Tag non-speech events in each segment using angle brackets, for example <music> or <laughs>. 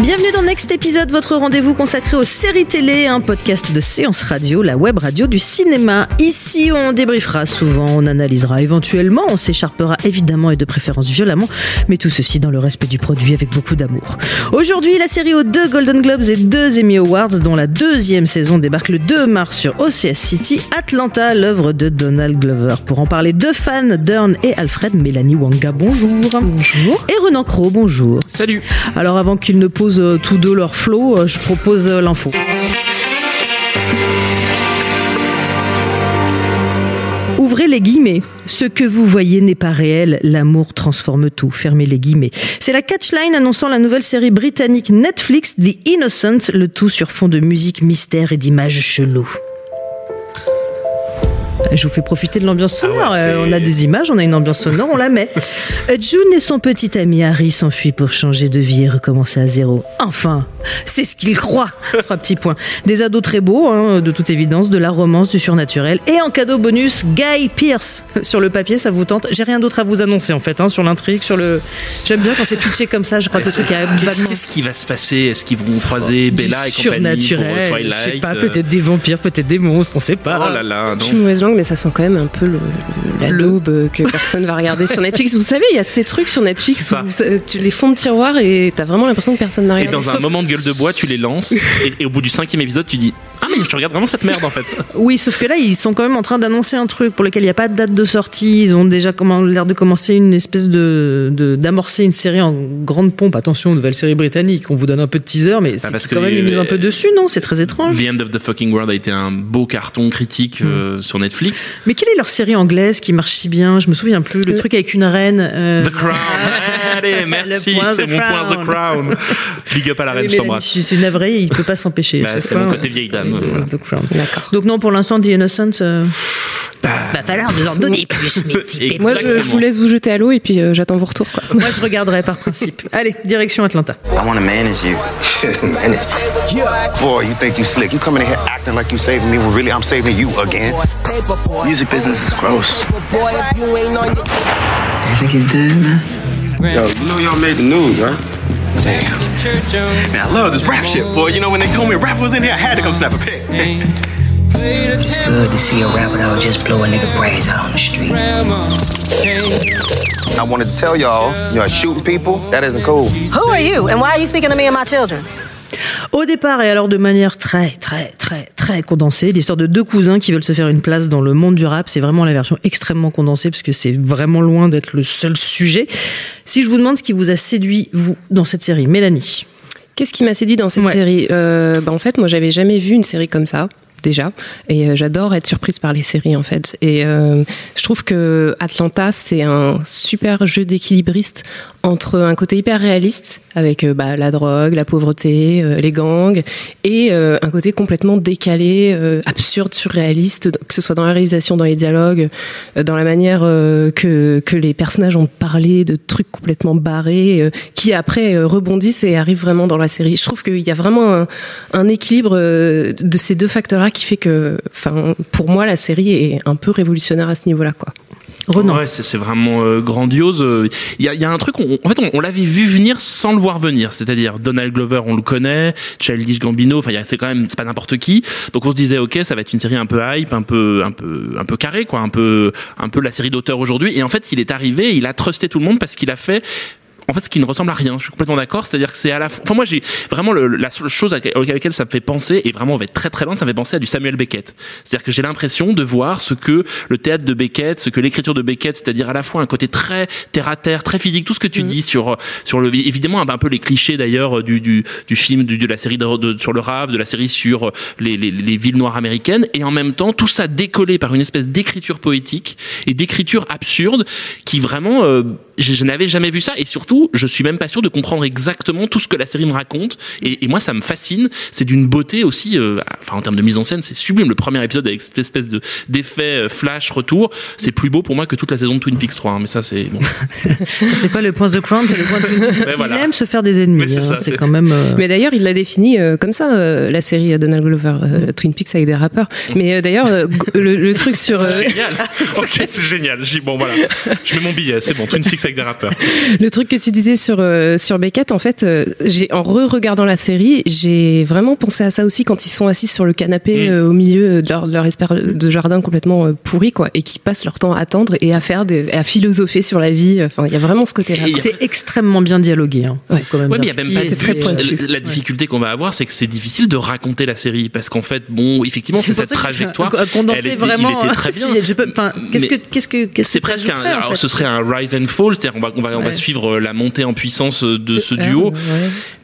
Bienvenue dans Next épisode, votre rendez-vous consacré aux séries télé, un podcast de séance radio, la web radio du cinéma. Ici, on débriefera souvent, on analysera éventuellement, on s'écharpera évidemment et de préférence violemment, mais tout ceci dans le respect du produit avec beaucoup d'amour. Aujourd'hui, la série aux deux Golden Globes et deux Emmy Awards, dont la deuxième saison débarque le 2 mars sur OCS City, Atlanta, l'œuvre de Donald Glover. Pour en parler, deux fans, Dern et Alfred, Mélanie Wanga, bonjour. Bonjour. Et Renan Cro, bonjour. Salut. Alors avant qu'ils ne euh, tous deux leur flow, euh, je propose euh, l'info. Ouvrez les guillemets. Ce que vous voyez n'est pas réel, l'amour transforme tout. Fermez les guillemets. C'est la catchline annonçant la nouvelle série britannique Netflix The Innocent, le tout sur fond de musique mystère et d'images cheloues. Je vous fais profiter de l'ambiance sonore. ouais, c'est- Euh, on a des images, on a une ambiance sonore, on la met. <laughs> Euh, June et son petit ami Harry s'enfuient pour changer de vie et recommencer à zéro. Enfin, c'est ce qu'ils croient. <laughs> Trois petits points. Des ados très beaux, hein, de toute évidence, de la romance, du surnaturel. Et en cadeau bonus, Guy Pierce. <laughs> Sur le papier, ça vous tente. J'ai rien d'autre à vous annoncer en fait, hein, sur l'intrigue, sur le. J'aime bien quand c'est pitché comme ça. Je crois que a Qu'est-ce qui va se passer? Est-ce qu'ils vont croiser Bella et compagnie pour surnaturel. Twilight? Je sais pas, peut-être des vampires, peut-être des monstres, on sait pas. Oh là là, mais ça sent quand même un peu le, le- la Le- daube que personne va regarder sur Netflix. Vous savez, il y a ces trucs sur Netflix ça. où tu les fonds de tiroir et t'as vraiment l'impression que personne n'a Et regardé. dans un Sauf- moment de gueule de bois, tu les lances, <laughs> et, et au bout du cinquième épisode, tu dis mais je regarde vraiment cette merde en fait. Oui, sauf que là, ils sont quand même en train d'annoncer un truc pour lequel il n'y a pas de date de sortie. Ils ont déjà l'air de commencer une espèce de d'amorcer une série en grande pompe. Attention, nouvelle série britannique. On vous donne un peu de teaser, mais c'est Bah, que quand même une mise un peu dessus, non? C'est très étrange. The End of the Fucking World a été un beau carton critique euh, sur Netflix. Mais quelle est leur série anglaise qui marche si bien? Je me souviens plus. Le, Le- truc avec une reine. euh, The Crown <laughs> Allez, merci, c'est mon point The Crown. Big up à la oui, reine, je mais t'embrasse. je suis navré, il peut pas s'empêcher. Bah, c'est mon côté euh, vieille dame, euh, voilà. The Crown. D'accord. Donc non, pour l'instant, The Innocent. euh, Bah, va falloir nous en donner plus, <laughs> mes petits Exactement. Moi, je, je vous laisse vous jeter à l'eau et puis euh, j'attends vos retours. Quoi. Moi, je regarderai par principe. <laughs> Allez, direction Atlanta. I want to manage you. <laughs> manage. Boy, you think you slick. You coming in here acting like you saving me when really I'm saving you again. Music business is gross. You think he's dead, man? Yo, you know y'all made the news, right? Damn. Man, I love this rap shit, boy. You know when they told me a rapper was in here, I had to come snap a pic. It's good to see a rapper that'll just blow a nigga brains out on the street. I wanted to tell y'all, you know, shooting people, that isn't cool. Who are you and why are you speaking to me and my children? Au départ, et alors de manière très, très, très, très condensée, l'histoire de deux cousins qui veulent se faire une place dans le monde du rap, c'est vraiment la version extrêmement condensée parce que c'est vraiment loin d'être le seul sujet. Si je vous demande ce qui vous a séduit, vous, dans cette série, Mélanie. Qu'est-ce qui m'a séduit dans cette Ouais. série? Euh, bah, En fait, moi, j'avais jamais vu une série comme ça déjà et euh, j'adore être surprise par les séries en fait et euh, je trouve que Atlanta c'est un super jeu d'équilibriste entre un côté hyper réaliste avec euh, bah, la drogue la pauvreté euh, les gangs et euh, un côté complètement décalé absurde surréaliste que ce soit dans la réalisation dans les dialogues dans la manière que, les personnages ont parlé de trucs complètement barrés qui après rebondissent et arrivent vraiment dans la série. Je trouve qu'il y a vraiment un, un équilibre de ces deux facteurs-là qui fait que, pour moi, la série est un peu révolutionnaire à ce niveau-là. Renan. Ouais, c'est vraiment euh, grandiose. Il y a, y a un truc, on- en fait, on, on l'avait vu venir sans le voir venir. C'est-à-dire Donald Glover, on le connaît, Childish Gambino. Enfin, c'est quand même, c'est pas n'importe qui. Donc on se disait, ok, ça va être une série un peu hype, un peu, un peu, un peu carré, quoi, un peu, un peu la série d'auteur aujourd'hui. Et en fait, il est arrivé, il a trusté tout le monde parce qu'il a fait en fait ce qui ne ressemble à rien. Je suis complètement d'accord. C'est-à-dire que c'est à la fois. Enfin moi j'ai vraiment le, la seule chose à laquelle ça me fait penser et vraiment on va être très très loin, ça me fait penser à du Samuel Beckett. C'est-à-dire que j'ai l'impression de voir ce que le théâtre de Beckett, ce que l'écriture de Beckett, c'est-à-dire à la fois un côté très terre à terre, très physique, tout ce que tu dis sur sur le évidemment un peu les clichés d'ailleurs du, du du film du, de la série de, de- sur le rap, de la série sur les, les les villes noires américaines et en même temps tout ça décollé par une espèce d'écriture poétique et d'écriture absurde qui vraiment euh, je, je n'avais jamais vu ça et surtout je suis même pas sûr de comprendre exactement tout ce que la série me raconte. Et, et moi ça me fascine. C'est d'une beauté aussi euh, enfin en termes de mise en scène c'est sublime. Le premier épisode avec cette espèce de d'effet euh, flash retour c'est plus beau pour moi que toute la saison de Twin Peaks 3 hein, mais ça c'est bon. <laughs> C'est pas le point The Crown, c'est le point de Ouais, voilà. Il aime se faire des ennemis. Hein, c'est quand même. euh, Mais d'ailleurs, il l'a défini euh, comme ça, euh, la série Donald Glover, euh, Twin Peaks avec des rappeurs. Mais euh, d'ailleurs, euh, le, le truc sur euh, c'est génial. <laughs> Ok c'est génial. Bon voilà. Je mets mon billet c'est bon. Twin Peaks avec des rappeurs. Le truc que tu disais sur euh, sur Beckett, en fait, euh, j'ai en re-regardant la série, j'ai vraiment pensé à ça aussi quand ils sont assis sur le canapé Mm. euh, au milieu de leur, de leur espère de jardin complètement euh, pourri, quoi, et qui passent leur temps à attendre et à faire des, et à philosopher sur la vie. Enfin, il y a vraiment ce côté-là. C'est extrêmement bien dialogué. Hein, Ouais. quand même Ouais, mais il y a même pas Ce très pointu. La, la difficulté qu'on va avoir, c'est que c'est difficile de raconter la série parce qu'en fait, bon, effectivement, c'est cette trajectoire. à condenser elle était, vraiment. Il était très bien. si je peux- enfin, qu'est-ce que, qu'est-ce que, qu'est-ce c'est que presque un. Alors, ce serait un rise and fall, c'est-à-dire on va, on va, on va suivre la montée en puissance de ce Ah, duo. ouais.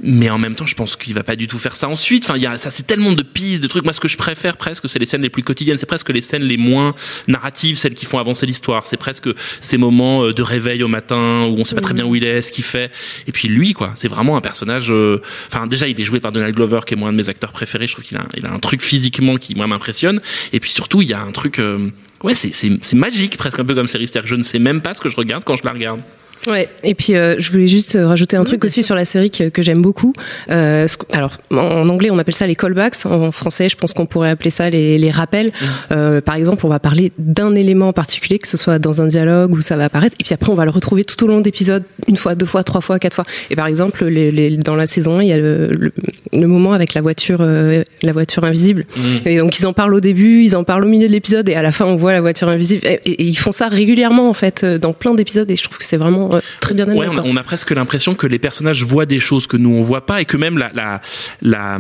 Mais en même temps, je pense qu'il va pas du tout faire ça ensuite. Enfin, il y a ça, c'est tellement de pistes, de trucs. Moi, ce que je préfère presque, c'est les scènes les plus quotidiennes. C'est presque les scènes les moins narratives, celles qui font avancer l'histoire. C'est presque ces moments euh, de réveil au matin où on sait pas très bien où il est, ce qu'il fait. Et puis lui, quoi, c'est vraiment un personnage. euh, Enfin, déjà, il est joué par Donald Glover, qui est moi un de mes acteurs préférés. Je trouve qu'il a, il a un truc physiquement qui moi m'impressionne. Et puis surtout, il y a un truc. euh, Ouais, c'est, magique, presque un peu comme série. Je ne sais même pas ce que je regarde quand je la regarde. Ouais, et puis euh, je voulais juste euh, rajouter un truc aussi sur la série que, que j'aime beaucoup. Euh, alors, en, anglais, on appelle ça les callbacks. En français, je pense qu'on pourrait appeler ça les, les rappels. Euh, par exemple, on va parler d'un élément en particulier, que ce soit dans un dialogue où ça va apparaître, et puis après, on va le retrouver tout au long d'épisodes, une fois, deux fois, trois fois, quatre fois. Et par exemple, les, les- dans la saison 1, il y a le, le, le moment avec la voiture, euh, la voiture invisible. Et donc, ils en parlent au début, ils en parlent au milieu de l'épisode, et à la fin, on voit la voiture invisible. Et, et- et ils font ça régulièrement, en fait, euh, dans plein d'épisodes, et je trouve que c'est vraiment très bien. Ouais, on a, quoi. on a presque l'impression que les personnages voient des choses que nous on voit pas et que même la la la,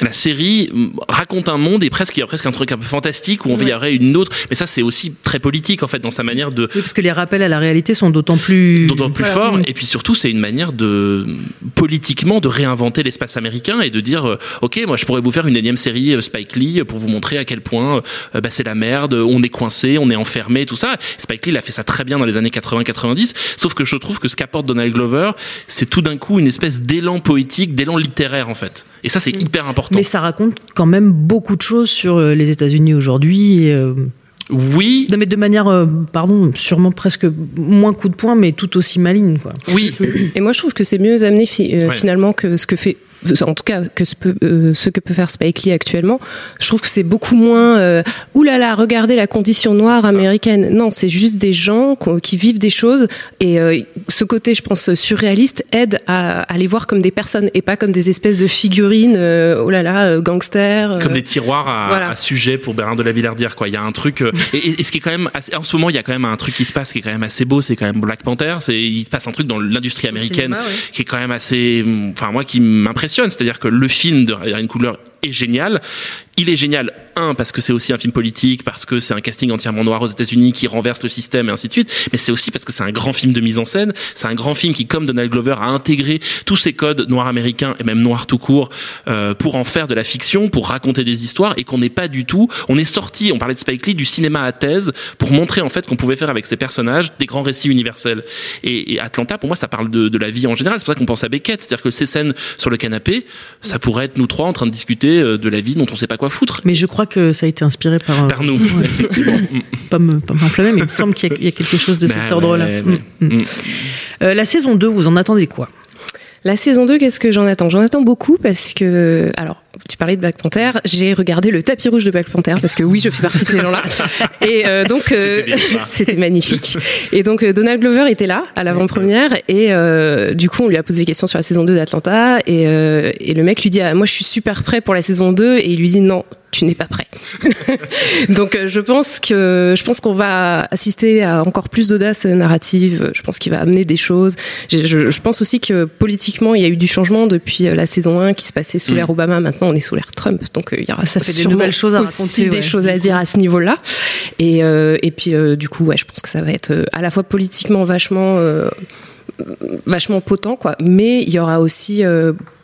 la série raconte un monde et presque il y a presque un truc un peu fantastique où on Ouais. y aurait une autre. Mais ça c'est aussi très politique en fait dans sa manière de Oui, parce que les rappels à la réalité sont d'autant plus. d'autant plus Voilà. fort et puis surtout c'est une manière de politiquement de réinventer l'espace américain et de dire euh, ok moi je pourrais vous faire une énième série euh, Spike Lee pour vous montrer à quel point euh, bah, c'est la merde on est coincé on est enfermé tout ça Spike Lee il a fait ça très bien dans les années 80-90 sauf que je trouve que ce qu'apporte Donald Glover c'est tout d'un coup une espèce d'élan poétique d'élan littéraire en fait et ça c'est hyper important Mais ça raconte quand même beaucoup de choses sur euh, les États-Unis aujourd'hui. euh, oui non, mais de manière, euh, pardon, sûrement presque moins coup de poing, mais tout aussi maligne, quoi. oui Et moi, je trouve que c'est mieux amené fi- euh, Ouais. finalement que ce que fait, en tout cas, que ce, peut, euh, ce que peut faire Spike Lee actuellement. Je trouve que c'est beaucoup moins. Euh, là là, regardez la condition noire américaine. Non, c'est juste des gens qui vivent des choses et euh, ce côté, je pense, surréaliste aide à, à les voir comme des personnes et pas comme des espèces de figurines. euh, oh là là, gangsters. comme des tiroirs à, voilà. à sujet pour Bernard de la Villardière quoi il y a un truc <laughs> et, ce qui est quand même assez- en ce moment il y a quand même un truc qui se passe qui est quand même assez beau c'est quand même Black Panther c'est il se passe un truc dans l'industrie américaine cinéma, ouais. qui est quand même assez enfin moi qui m'impressionne c'est-à-dire que le film de Ryan Coogler est génial. Il est génial un parce que c'est aussi un film politique parce que c'est un casting entièrement noir aux États-Unis qui renverse le système et ainsi de suite mais c'est aussi parce que c'est un grand film de mise en scène c'est un grand film qui comme Donald Glover a intégré tous ces codes noirs américains et même noirs tout court euh, pour en faire de la fiction pour raconter des histoires et qu'on n'est pas du tout on est sorti on parlait de Spike Lee du cinéma à thèse pour montrer en fait qu'on pouvait faire avec ces personnages des grands récits universels. Et, Atlanta pour moi ça parle de, de la vie en général. C'est pour ça qu'on pense à Beckett. C'est-à-dire que ces scènes sur le canapé ça pourrait être nous trois en train de discuter euh, de la vie dont on sait pas quoi foutre. Mais je crois que ça a été inspiré par. euh, par nous Ouais. effectivement. <laughs> Pas me- pas m'enflammer, mais il me semble qu'il y, a- il y a quelque chose de Bah cet ordre-là. Mm, mm. Mm. Euh, la saison 2, vous en attendez quoi? La saison 2, qu'est-ce que j'en attends? J'en attends beaucoup parce que, alors, tu parlais de Black Panther, j'ai regardé le tapis rouge de Black Panther parce que oui, je fais partie de ces gens-là. <laughs> Et euh, donc euh, c'était <laughs> magnifique. <laughs> Et donc euh, Donald Glover était là à l'avant-première et euh, du coup on lui a posé des questions sur la saison 2 d'Atlanta et, euh, et le mec lui dit ah, moi je suis super prêt pour la saison 2 et il lui dit non tu n'es pas prêt. Donc euh, je pense que je pense qu'on va assister à encore plus d'audace narrative. Je pense qu'il va amener des choses. Je, je, je, pense aussi que politiquement il y a eu du changement depuis la saison 1 qui se passait sous mm. l'ère Obama. Maintenant on est sous l'ère Trump. Donc euh, il y aura ça fait des nouvelles choses à raconter, aussi ouais. des choses à dire à ce niveau-là. Et euh, et puis euh, du coup ouais je pense que ça va être à la fois politiquement vachement vachement potent quoi. Mais il y aura aussi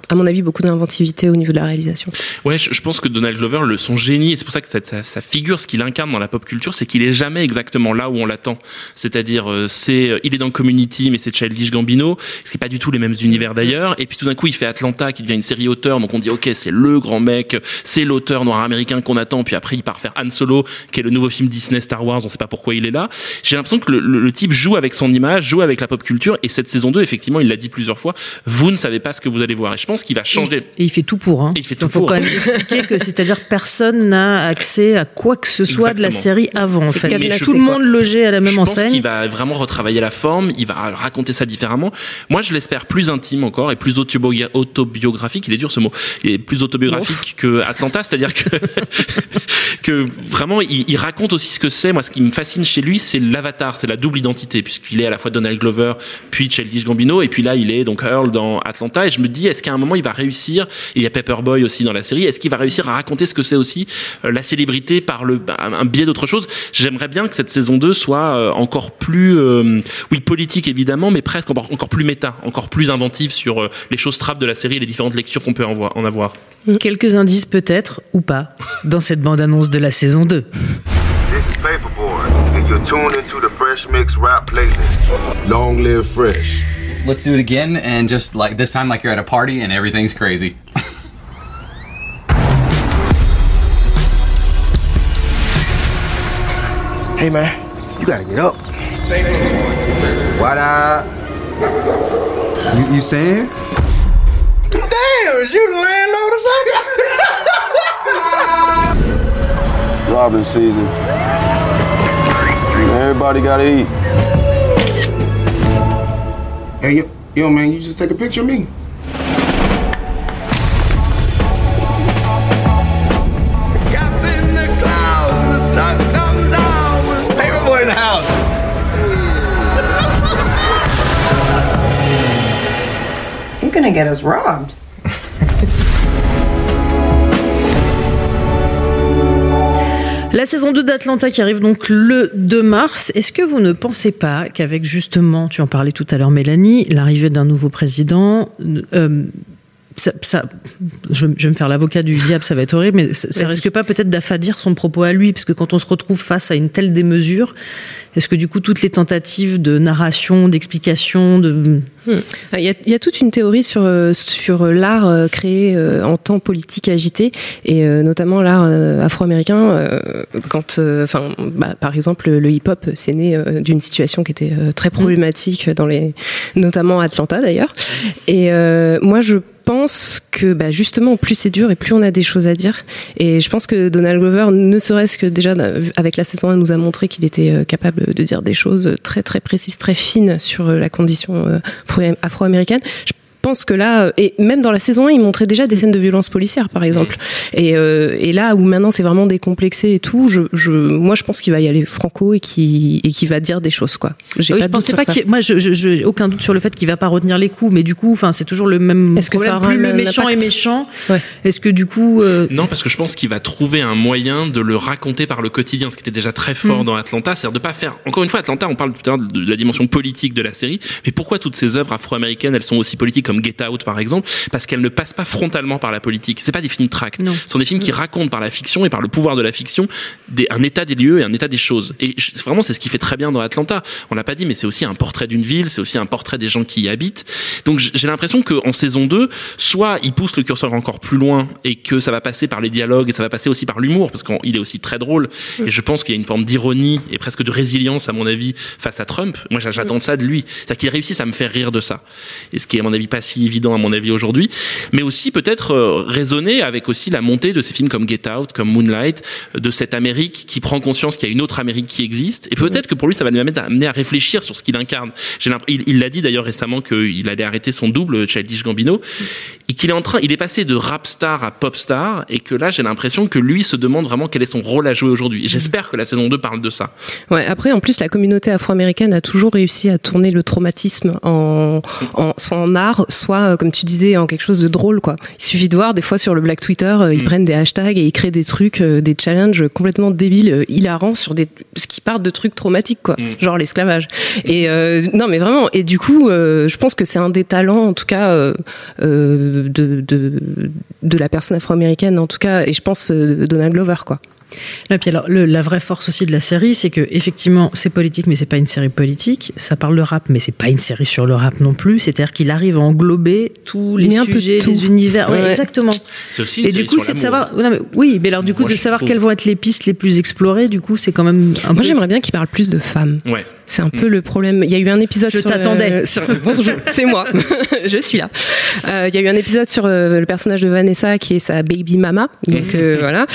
à mon avis, beaucoup d'inventivité au niveau de la réalisation. Ouais, je, je, pense que Donald Glover, le, son génie, et c'est pour ça que ça, ça, ça, figure, ce qu'il incarne dans la pop culture, c'est qu'il est jamais exactement là où on l'attend. C'est-à-dire, euh, c'est, euh, il est dans Community, mais c'est Childish Gambino, ce qui est pas du tout les mêmes univers d'ailleurs. Et puis tout d'un coup, il fait Atlanta, qui devient une série auteur, donc on dit, ok, c'est le grand mec, c'est l'auteur noir américain qu'on attend. Puis après, il part faire Han Solo, qui est le nouveau film Disney Star Wars. On sait pas pourquoi il est là. J'ai l'impression que le, le, le, type joue avec son image, joue avec la pop culture. Et cette saison 2, effectivement, il l'a dit plusieurs fois, vous ne savez pas ce que vous allez voir. Qu'il va changer. Et il fait tout pour. Hein. Et il fait tout Donc, faut pour. quand même expliquer que c'est-à-dire personne n'a accès à quoi que ce soit Exactement. de la série avant. En fait. Mais je- Tout le monde logé à la même je pense enseigne. qu'il va vraiment retravailler la forme, il va raconter ça différemment. Moi, je l'espère plus intime encore et plus autobio- autobiographique. Il est dur ce mot. Est plus autobiographique que Atlanta, c'est-à-dire que <laughs> que vraiment, il, il raconte aussi ce que c'est. Moi, ce qui me fascine chez lui, c'est l'avatar, c'est la double identité, puisqu'il est à la fois Donald Glover, puis Childish Gambino, et puis là, il est donc Earl dans Atlanta. Et je me dis, est-ce qu'à un moment, il va réussir Et il y a Pepperboy aussi dans la série. Est-ce qu'il va réussir à raconter ce que c'est aussi euh, la célébrité par le bah, un biais d'autre chose? J'aimerais bien que cette saison 2 soit euh, encore plus, euh, oui, politique évidemment, mais presque encore, encore plus méta, encore plus inventive sur euh, les choses trappes de la série et les différentes lectures qu'on peut en, voir- en avoir. Quelques indices peut-être, ou pas, dans cette bande-annonce de la saison 2. This is Paperboy, and you're tuned into the Fresh Mix Rap playlist. Long live Fresh. Let's do it again and just like this time like you're at a party and everything's crazy. Hey man, you gotta get up. What up? You, you staying here? Damn, is you the landlord or something? Robin season. Everybody gotta eat. Hey, yo, yo, man, you just take a picture of me. Paperboy in the house. You're gonna get us robbed. La saison 2 d'Atlanta qui arrive donc le 2 mars. Est-ce que vous ne pensez pas qu'avec justement, tu en parlais tout à l'heure Mélanie, l'arrivée d'un nouveau président, euh, ça, ça, je, je vais me faire l'avocat du diable, ça va être horrible, mais ça, ça risque pas peut-être d'affadir son propos à lui, parce que quand on se retrouve face à une telle démesure, est-ce que du coup toutes les tentatives de narration, d'explication, de Il y, a, il y a toute une théorie sur, euh, sur l'art euh, créé euh, en temps politique agité, et euh, notamment l'art euh, afro-américain, euh, quand, euh, enfin, bah, par exemple, le hip-hop, c'est né euh, d'une situation qui était euh, très problématique dans les, notamment Atlanta d'ailleurs. Et euh, moi, je pense que bah, justement, plus c'est dur et plus on a des choses à dire. Et je pense que Donald Glover, ne serait-ce que déjà avec la saison 1, nous a montré qu'il était euh, capable de dire des choses très très précises, très fines sur euh, la condition euh, afro- afro-américaine. Je pense que là, euh, et même dans la saison 1, il montrait déjà des scènes de violence policière, par exemple. Et, euh, et là où maintenant c'est vraiment décomplexé et tout, je, je, moi je pense qu'il va y aller franco et qui et qui va dire des choses quoi. J'ai Oui, pas je pensais qu'il. Moi, je, je, je- aucun doute sur le fait qu'il va pas retenir les coups, mais du coup, enfin, c'est toujours le même Est-ce que problème. ça aura Plus le méchant est méchant, Ouais. est-ce que du coup, euh, Non, parce que je pense qu'il va trouver un moyen de le raconter par le quotidien, ce qui était déjà très fort Mm. dans Atlanta, c'est-à-dire de pas faire. Encore une fois, Atlanta, on parle tout à l'heure de la dimension politique de la série, mais pourquoi toutes ces œuvres afro-américaines, elles sont aussi politiques comme Get Out par exemple, parce qu'elles ne passent pas frontalement par la politique. C'est pas des films tract. Non. Ce sont des films qui racontent par la fiction et par le pouvoir de la fiction des, un état des lieux et un état des choses. Et je- vraiment, c'est ce qui fait très bien dans Atlanta. On l'a pas dit, mais c'est aussi un portrait d'une ville, c'est aussi un portrait des gens qui y habitent. Donc j'ai l'impression qu'en saison 2, soit il pousse le curseur encore plus loin et que ça va passer par les dialogues et ça va passer aussi par l'humour, parce qu'il est aussi très drôle. Et je pense qu'il y a une forme d'ironie et presque de résilience, à mon avis, face à Trump. Moi, j'a- j'attends ça de lui. C'est-à-dire qu'il réussisse à me faire rire de ça. Et ce qui est, à mon avis, pas si évident à mon avis aujourd'hui, mais aussi peut-être euh, raisonner avec aussi la montée de ces films comme Get Out, comme Moonlight, de cette Amérique qui prend conscience qu'il y a une autre Amérique qui existe, et peut-être que pour lui ça va nous amener à réfléchir sur ce qu'il incarne. Il l'a dit d'ailleurs récemment qu'il allait arrêter son double Childish Gambino, et qu'il est en train, il est passé de rap star à pop star, et que là j'ai l'impression que lui se demande vraiment quel est son rôle à jouer aujourd'hui. J'espère que la saison 2 parle de ça. Ouais. Après, en plus, la communauté afro-américaine a toujours réussi à tourner le traumatisme en, en soit en art, soit euh, comme tu disais, en quelque chose de drôle. Quoi. Il suffit de voir des fois sur le Black Twitter, euh, ils mm. prennent des hashtags et ils créent des trucs, euh, des challenges complètement débiles, hilarants sur des ce qui part de trucs traumatiques, quoi, mm. genre l'esclavage. Et non, mais vraiment. Et du coup, je pense que c'est un des talents, en tout cas, de, de de la personne afro-américaine, en tout cas. Et je pense Donald Glover, quoi. Et puis alors, la vraie force aussi de la série, c'est que effectivement, c'est politique, mais c'est pas une série politique. Ça parle de rap, mais c'est pas une série sur le rap non plus. C'est-à-dire qu'il arrive à englober tous les sujets, les univers. Ouais, exactement. C'est aussi une Et du coup, c'est de savoir. oui, mais alors du coup, de savoir quelles vont être les pistes les plus explorées. Du coup, c'est quand même. Un Moi, j'aimerais bien qu'il parle plus de femmes. Ouais. C'est un peu mm. le problème. Il y a eu un épisode. Je t'attendais. <laughs> c'est moi. <laughs> je suis là. Euh, il y a eu un épisode sur euh, le personnage de Vanessa qui est sa baby mama. Donc euh, voilà.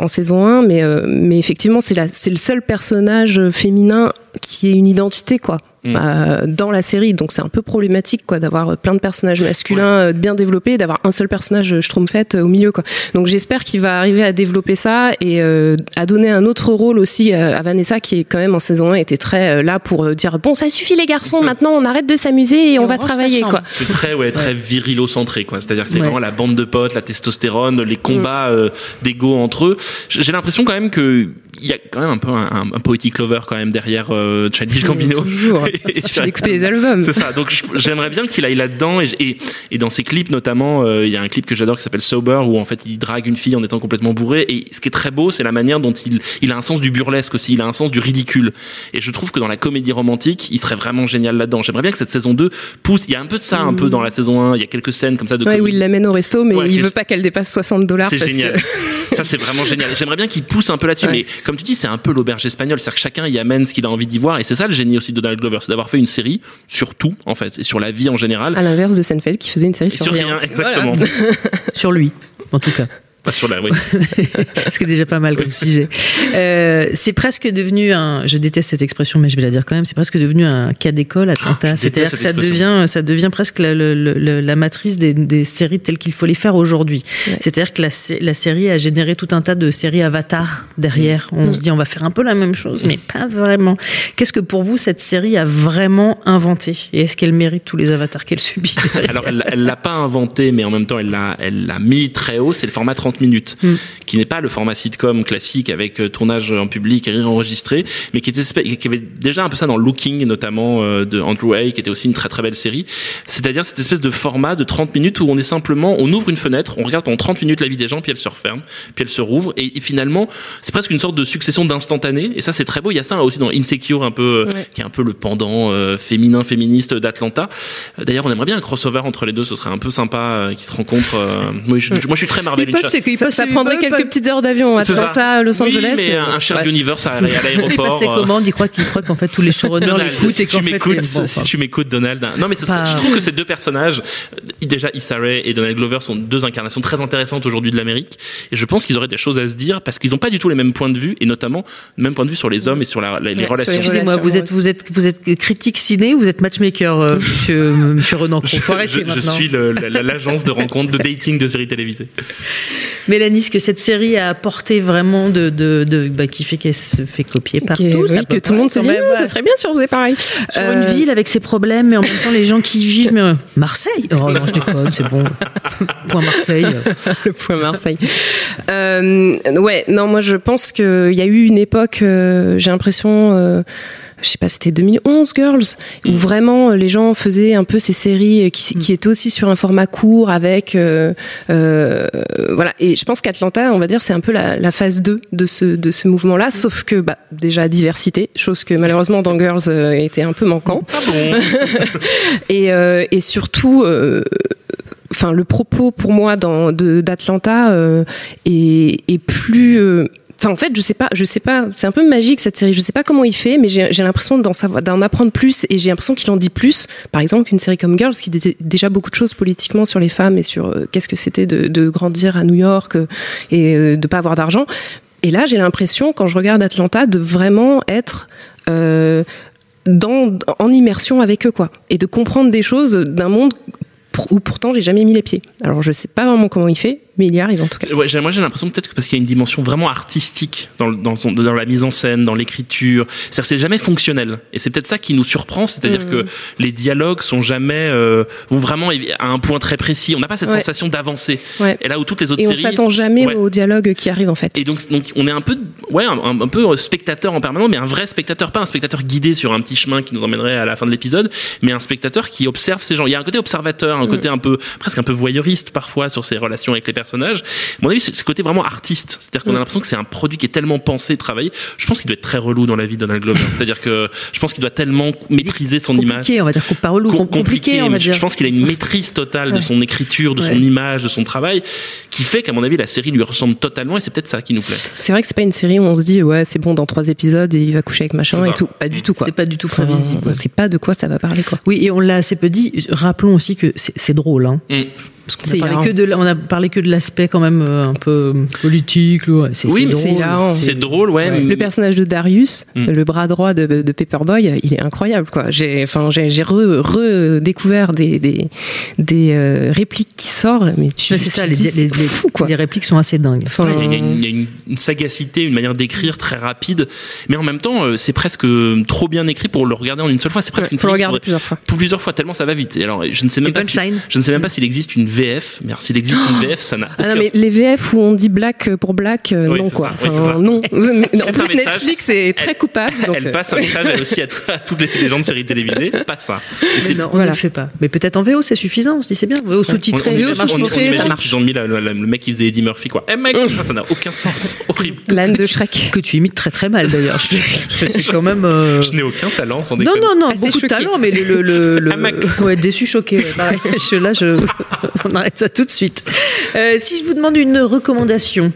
en saison 1, mais, euh, mais effectivement, c'est le seul personnage féminin qui ait une identité, quoi. Mm. Euh, dans la série. Donc c'est un peu problématique quoi d'avoir plein de personnages masculins euh, bien développés, d'avoir un seul personnage Schtroumpfette au milieu quoi. Donc j'espère qu'il va arriver à développer ça et à donner un autre rôle aussi à Vanessa qui est quand même en saison 1 était très là pour dire bon ça suffit les garçons maintenant on arrête de s'amuser et, on, va travailler quoi. C'est très ouais très virilo-centré quoi. C'est-à-dire c'est vraiment la bande de potes, la testostérone, les combats mm. d'ego entre eux. J'ai l'impression quand même que il y a quand même un peu un, un, poetic lover quand même derrière euh, Childish Gambino. Toujours. <laughs> Suffit d'écouter les albums. C'est ça. Donc j'aimerais bien qu'il aille là-dedans et, et, dans ses clips notamment, euh, il y a un clip que j'adore qui s'appelle Sober où en fait il drague une fille en étant complètement bourré et ce qui est très beau, c'est la manière dont il il a un sens du burlesque aussi, il a un sens du ridicule. Et je trouve que dans la comédie romantique, il serait vraiment génial là-dedans. J'aimerais bien que cette saison 2 pousse. Il y a un peu de ça un peu dans la saison 1. Il y a quelques scènes comme ça de. Ouais, où il l'amène au resto, mais il veut pas qu'elle dépasse 60 dollars. C'est génial. <laughs> ça c'est vraiment génial. J'aimerais bien qu'il pousse un peu là-dessus, mais comme tu dis, c'est un peu l'auberge espagnole, c'est-à-dire que chacun y amène ce qu'il a envie d'y voir, et c'est ça le génie aussi de Donald Glover, c'est d'avoir fait une série sur tout, en fait, et sur la vie en général. À l'inverse de Seinfeld qui faisait une série sur, rien. exactement. sur lui, en tout cas. Pas sur la, oui. <laughs> Ce qui est déjà pas mal comme sujet. Euh, c'est presque devenu un, je déteste cette expression, mais je vais la dire quand même, c'est presque devenu un cas d'école Atlanta. Ah, C'est-à-dire que ça devient, ça devient presque la, la matrice des, des, séries telles qu'il faut les faire aujourd'hui. C'est-à-dire que la, la, série a généré tout un tas de séries Avatar derrière. On mm. se dit, on va faire un peu la même chose, mais pas vraiment. Qu'est-ce que pour vous, cette série a vraiment inventé? Et est-ce qu'elle mérite tous les avatars qu'elle subit? <laughs> Alors, elle l'a pas inventé, mais en même temps, elle l'a, elle l'a mis très haut. C'est le format 30 minutes, mm. qui n'est pas le format sitcom classique avec euh, tournage en public et rire enregistré, mais qui, était, qui avait déjà un peu ça dans Looking, notamment euh, de Andrew Hay, qui était aussi une très très belle série. C'est-à-dire cette espèce de format de 30 minutes où on est simplement, on ouvre une fenêtre, on regarde pendant 30 minutes la vie des gens, puis elle se referme, puis elle se rouvre, et, finalement, c'est presque une sorte de succession d'instantanés, et ça c'est très beau. Il y a ça aussi dans Insecure, un peu, euh, qui est un peu le pendant féminin féministe d'Atlanta. D'ailleurs, on aimerait bien un crossover entre les deux, ce serait un peu sympa, qui se rencontrent. moi, je, moi, je suis très Marvel ça, prendrait quelques petites heures d'avion à Atlanta, Los Angeles. Oui, mais un Shared Universe à, <laughs> l'aéroport. C'est comment Il croit qu'il croit qu'en fait tous les showrunners l'écoutent si et tu m'écoutes, si tu m'écoutes, Donald. Non, mais je trouve que ces deux personnages, déjà Issa Rae et Donald Glover, sont deux incarnations très intéressantes aujourd'hui de l'Amérique. Et je pense qu'ils auraient des choses à se dire parce qu'ils n'ont pas du tout les mêmes points de vue et notamment le même point de vue sur les hommes et sur la, les, relations. Excusez-moi, vous êtes vous êtes vous êtes critique ciné ou vous êtes matchmaker, euh, <laughs> Monsieur Monsieur Renan je, je, je, suis l'agence de rencontre de dating de séries télévisées. <laughs> Mélanie, ce que cette série a apporté vraiment de, de, de bah, qui fait qu'elle se fait copier partout. oui, que tout le monde se dit, oh, ça serait bien si on faisait pareil. Sur une euh, ville avec ses problèmes, mais en même temps les gens qui vivent. Mais, euh, Marseille Oh non, je déconne, c'est bon. <laughs> Point Marseille. Le point Marseille. Euh, ouais, non, moi je pense qu'il y a eu une époque, j'ai l'impression je sais pas, c'était 2011 Girls, où mm. vraiment euh, les gens faisaient un peu ces séries euh, qui, mm. qui étaient aussi sur un format court avec, euh, euh, voilà. Et je pense qu'Atlanta, on va dire, c'est un peu la, la, phase 2 de ce de ce mouvement-là, mm. sauf que bah, déjà diversité, chose que malheureusement dans Girls euh, était un peu manquant. Ah <laughs> et, et surtout enfin le propos pour moi dans d'Atlanta est, est, plus Enfin, en fait, je sais pas, je sais pas. C'est un peu magique cette série. Je sais pas comment il fait, mais j'ai l'impression d'en savoir, d'en apprendre plus, et j'ai l'impression qu'il en dit plus. Par exemple, qu'une série comme Girls, qui disait déjà beaucoup de choses politiquement sur les femmes et sur euh, qu'est-ce que c'était de, de grandir à New York euh, et euh, de pas avoir d'argent. Et là, j'ai l'impression, quand je regarde Atlanta, de vraiment être euh, dans, en immersion avec eux, quoi, et de comprendre des choses d'un monde où pourtant j'ai jamais mis les pieds. Alors, je sais pas vraiment comment il fait, mais il y arrive en tout cas. Ouais, moi j'ai l'impression peut-être que parce qu'il y a une dimension vraiment artistique dans, le- dans, son- dans la mise en scène, dans l'écriture. C'est-à-dire que c'est jamais fonctionnel. Et c'est peut-être ça qui nous surprend, c'est-à-dire Mm. que les dialogues sont jamais euh, vont vraiment à un point très précis. On n'a pas cette Ouais. sensation d'avancer. Ouais. Et là où toutes les autres Et on séries s'attend jamais Ouais. au dialogue qui arrive en fait. Et donc, donc on est un peu, ouais, un, peu spectateur en permanence, mais un vrai spectateur, pas un spectateur guidé sur un petit chemin qui nous emmènerait à la fin de l'épisode, mais un spectateur qui observe ces gens. Il y a un côté observateur, un côté un peu, presque un peu voyeuriste parfois sur ses relations avec les À mon avis, c'est ce côté vraiment artiste. C'est-à-dire qu'on a l'impression que c'est un produit qui est tellement pensé, travaillé. Je pense qu'il doit être très relou dans la vie de Donald Glover. <laughs> C'est-à-dire que je pense qu'il doit tellement maîtriser son image. Compliqué, on va dire pas relou, Com- compliqué, on va dire. Je pense qu'il a une maîtrise totale de son écriture, de son image, de son travail, qui fait qu'à mon avis la série lui ressemble totalement et c'est peut-être ça qui nous plaît. C'est vrai que c'est pas une série où on se dit ouais c'est bon dans trois épisodes et il va coucher avec machin et tout. Pas du tout quoi. C'est pas du tout prévisible. On sait pas de quoi ça va parler quoi. Oui, et on l'a assez peu dit. Rappelons aussi que c'est c'est drôle. Hein. Mm. Parce qu'on C'est a, parlé hilarant. que de, la- on a parlé que de l'aspect quand même euh, un peu politique. C'est Oui, c'est mais drôle. c'est ouais. Le personnage de Darius, Mm. le bras droit de, de Paperboy, il est incroyable quoi. J'ai enfin j'ai j'ai re- redécouvert des des, des euh, répliques qui sortent mais tu Ouais, c'est ça, les, les- les- fou quoi. les répliques sont assez dingues. Enfin, Ouais, Il y a, une, il y a une- une sagacité, une manière d'écrire très rapide, mais en même temps, euh, c'est presque euh, trop bien écrit pour le regarder en une seule fois. C'est presque Ouais, une faut le regarder plusieurs fois. pour plusieurs fois tellement ça va vite. Et alors, je ne sais même Les pas si, je ne sais même pas s'il existe une VF, mais alors, s'il existe une VF, ça n'a Ah non mais les VF où on dit black pour black euh, Oui, non quoi. ça, oui, Enfin, c'est ça. non. <laughs> En plus message. Netflix est très Elle- coupable. donc, Elle euh, passe un message elle aussi à, à toutes les, les gens de séries télévisées, pas ça. Et non, on voilà. ne le fait pas. Mais peut-être en VO, c'est suffisant. On se dit c'est bien. VO sous-titré. VO sous-titré, ça marche. qu'ils ont mis la- la- la- le mec qui faisait Eddie Murphy, quoi. Eh mec, ça, ça n'a aucun sens. Horrible. L'âne de Shrek. Que tu imites très très mal d'ailleurs. Je, <laughs> suis quand même. euh, Je n'ai aucun talent, sans Non, déconner. non, non, Assez beaucoup de talent, mais le. le, <laughs> ouais, déçu, choqué. Je, là, je, on arrête ça tout de suite. Euh, si je vous demande une recommandation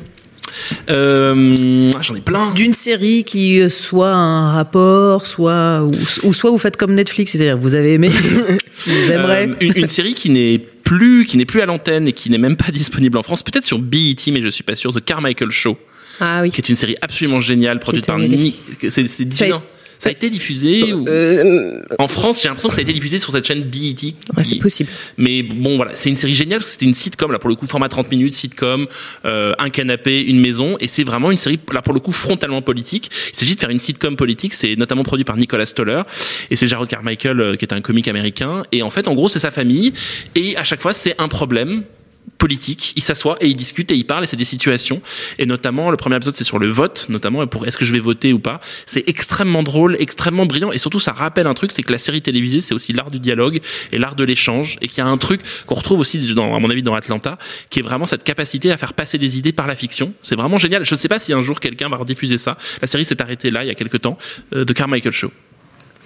Euh, J'en ai plein. d'une série qui euh, soit un rapport, soit ou, ou soit vous faites comme Netflix, c'est-à-dire vous avez aimé, <laughs> vous aimerez. Euh, une, une série qui n'est plus qui n'est plus à l'antenne et qui n'est même pas disponible en France, peut-être sur BET, mais je suis pas sûr, de Carmichael Show, Ah oui. qui est une série absolument géniale produite par annulée. Ni. C'est c'est diffusé. Ça a- été diffusé ou- Euh, en France. J'ai l'impression que ça a été diffusé sur cette chaîne BET. ouais, qui- c'est possible. Mais bon, voilà, c'est une série géniale parce que c'était une sitcom, là, pour le coup, format 30 minutes, sitcom, euh, un canapé, une maison, et c'est vraiment une série, là, pour le coup, frontalement politique. Il s'agit de faire une sitcom politique, c'est notamment produit par Nicolas Stoller, et c'est Jared Carmichael, euh, qui est un comique américain, et en fait, en gros, c'est sa famille, et à chaque fois, c'est un problème politique, il s'assoit et il discute et il parle et c'est des situations. Et notamment le premier épisode c'est sur le vote notamment pour est-ce que je vais voter ou pas. C'est extrêmement drôle extrêmement brillant et surtout ça rappelle un truc c'est que la série télévisée c'est aussi l'art du dialogue et l'art de l'échange et qu'il y a un truc qu'on retrouve aussi à mon avis dans Atlanta qui est vraiment cette capacité à faire passer des idées par la fiction. C'est vraiment génial. Je ne sais pas si un jour quelqu'un va rediffuser ça. La série s'est arrêtée là il y a quelques temps euh, de Carmichael Show.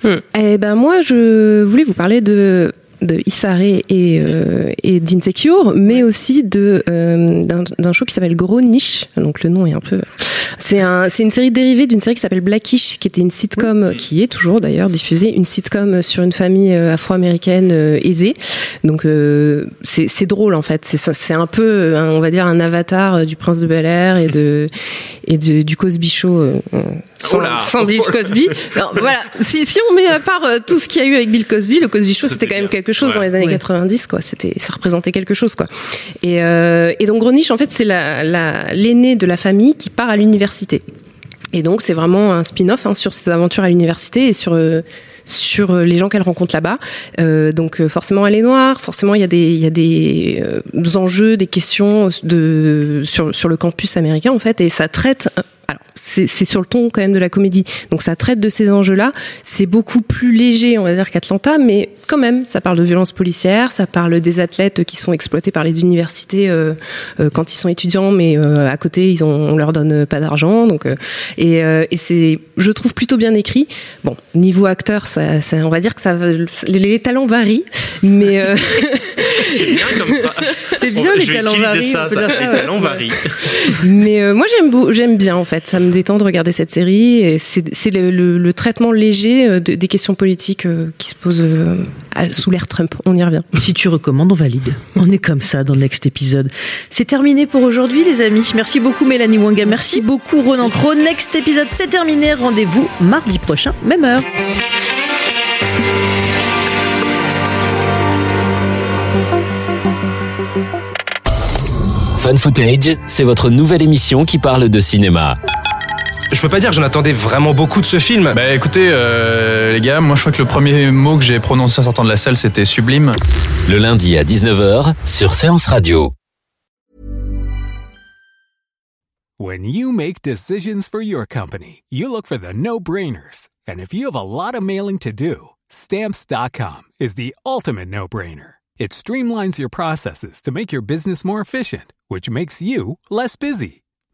Eh ben moi, je voulais vous parler de de Issare et, euh, et d'Insecure, mais aussi de euh, d'un show qui s'appelle Gros Niche. Donc le nom est un peu. C'est un, c'est une série dérivée d'une série qui s'appelle Blackish, qui était une sitcom qui est toujours d'ailleurs diffusée, une sitcom sur une famille euh, afro-américaine euh, aisée. Donc euh, c'est c'est drôle en fait. C'est c'est un peu, un- on va dire, un avatar euh, du Prince de Bel Air et de et de, du Cosby Show. Euh, Oh là sans Bill Cosby. Non, <laughs> voilà. Si, si on met à part euh, tout ce qu'il y a eu avec Bill Cosby, le Cosby Show, C'était quand même quelque chose dans les années Ouais. 90, quoi. C'était, ça représentait quelque chose, quoi. Et, euh, et donc Groniche, en fait, c'est la, la, l'aîné de la famille qui part à l'université. Et donc, c'est vraiment un spin-off hein, sur ses aventures à l'université et sur euh, sur euh, les gens qu'elle rencontre là-bas. Euh, donc, euh, forcément, elle est noire. Forcément, il y a des il y a des euh, enjeux, des questions de sur sur le campus américain en fait, et ça traite. Alors, c'est sur le ton quand même de la comédie. Donc, ça traite de ces enjeux-là. C'est beaucoup plus léger, on va dire, qu'Atlanta, mais quand même, ça parle de violence policière, ça parle des athlètes qui sont exploités par les universités euh, euh, quand ils sont étudiants, mais euh, à côté, ils ont, on leur donne pas d'argent. Donc, et, et c'est, je trouve plutôt bien écrit. Bon, niveau acteur, ça, ça- on va dire que ça, les, talents varient, mais <laughs> C'est bien comme ça. C'est bien les talents varient. ça, on peut ça, dire ça, les ouais. talents varient. Mais moi j'aime bien en fait, ça me détend de regarder cette série et c'est c'est le, le- le traitement léger euh, de- des questions politiques euh, qui se posent euh, sous l'ère Trump. On y revient. Si tu recommandes, on valide. On est comme ça dans le next épisode. C'est terminé pour aujourd'hui, les amis. Merci beaucoup, Mélanie Wanga. Merci beaucoup, Ronan Cro. Next épisode, c'est terminé. Rendez-vous mardi prochain, même heure. Fan Footage, c'est votre nouvelle émission qui parle de cinéma. Je peux pas dire que j'en attendais vraiment beaucoup de ce film. Bah écoutez, euh, les gars, moi je crois que le premier mot que j'ai prononcé en sortant de la salle c'était sublime. Le lundi à 19h sur Séance Radio. When you make decisions for your company, you look for the no-brainers. And if you have a lot of mailing to do, stamps.com is the ultimate no-brainer. It streamlines your processes to make your business more efficient, which makes you less busy.